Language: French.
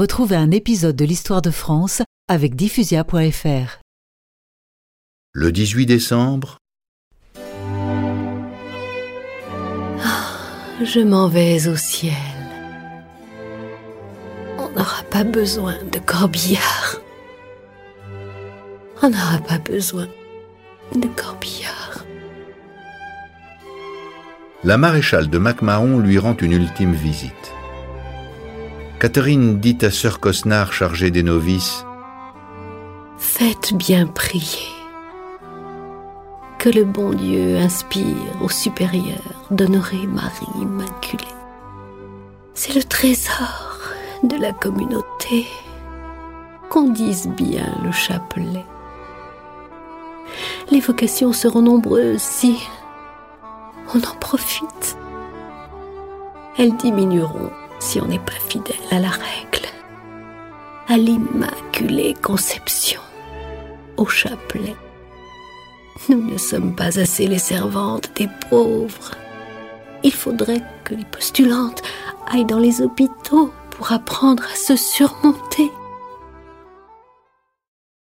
Retrouvez un épisode de l'Histoire de France avec diffusia.fr. Le 18 décembre, Je m'en vais au ciel. On n'aura pas besoin de corbillard. On n'aura pas besoin de corbillard. la maréchale de MacMahon lui rend une ultime visite. Catherine dit à sœur Cosnard chargée des novices Faites bien prier. Que le bon Dieu inspire au supérieur d'honorer Marie Immaculée. C'est le trésor de la communauté. Qu'on dise bien le chapelet. Les vocations seront nombreuses si on en profite. Elles diminueront si on n'est pas fidèle à la règle, à l'immaculée conception, au chapelet. Nous ne sommes pas assez les servantes des pauvres. Il faudrait que les postulantes aillent dans les hôpitaux pour apprendre à se surmonter.